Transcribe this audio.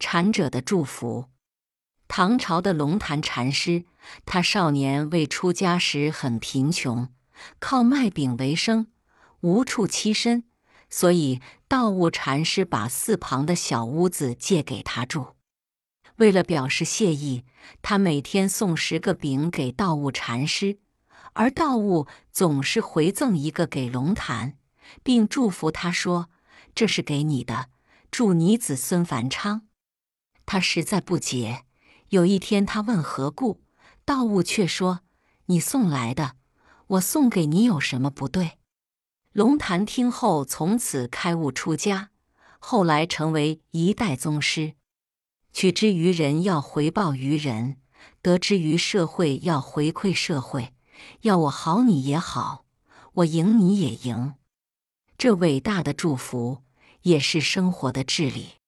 禅者的祝福。唐朝的龙潭禅师，他少年未出家时很贫穷，靠卖饼为生，无处栖身，所以道悟禅师把寺旁的小屋子借给他住。为了表示谢意，他每天送十个饼给道悟禅师，而道悟总是回赠一个给龙潭，并祝福他说：“这是给你的，祝你子孙繁昌。”他实在不解。有一天，他问何故，道悟却说：“你送来的，我送给你有什么不对？”龙潭听后，从此开悟出家，后来成为一代宗师。取之于人，要回报于人；得之于社会，要回馈社会。要我好，你也好；我赢，你也赢。这伟大的祝福，也是生活的至理。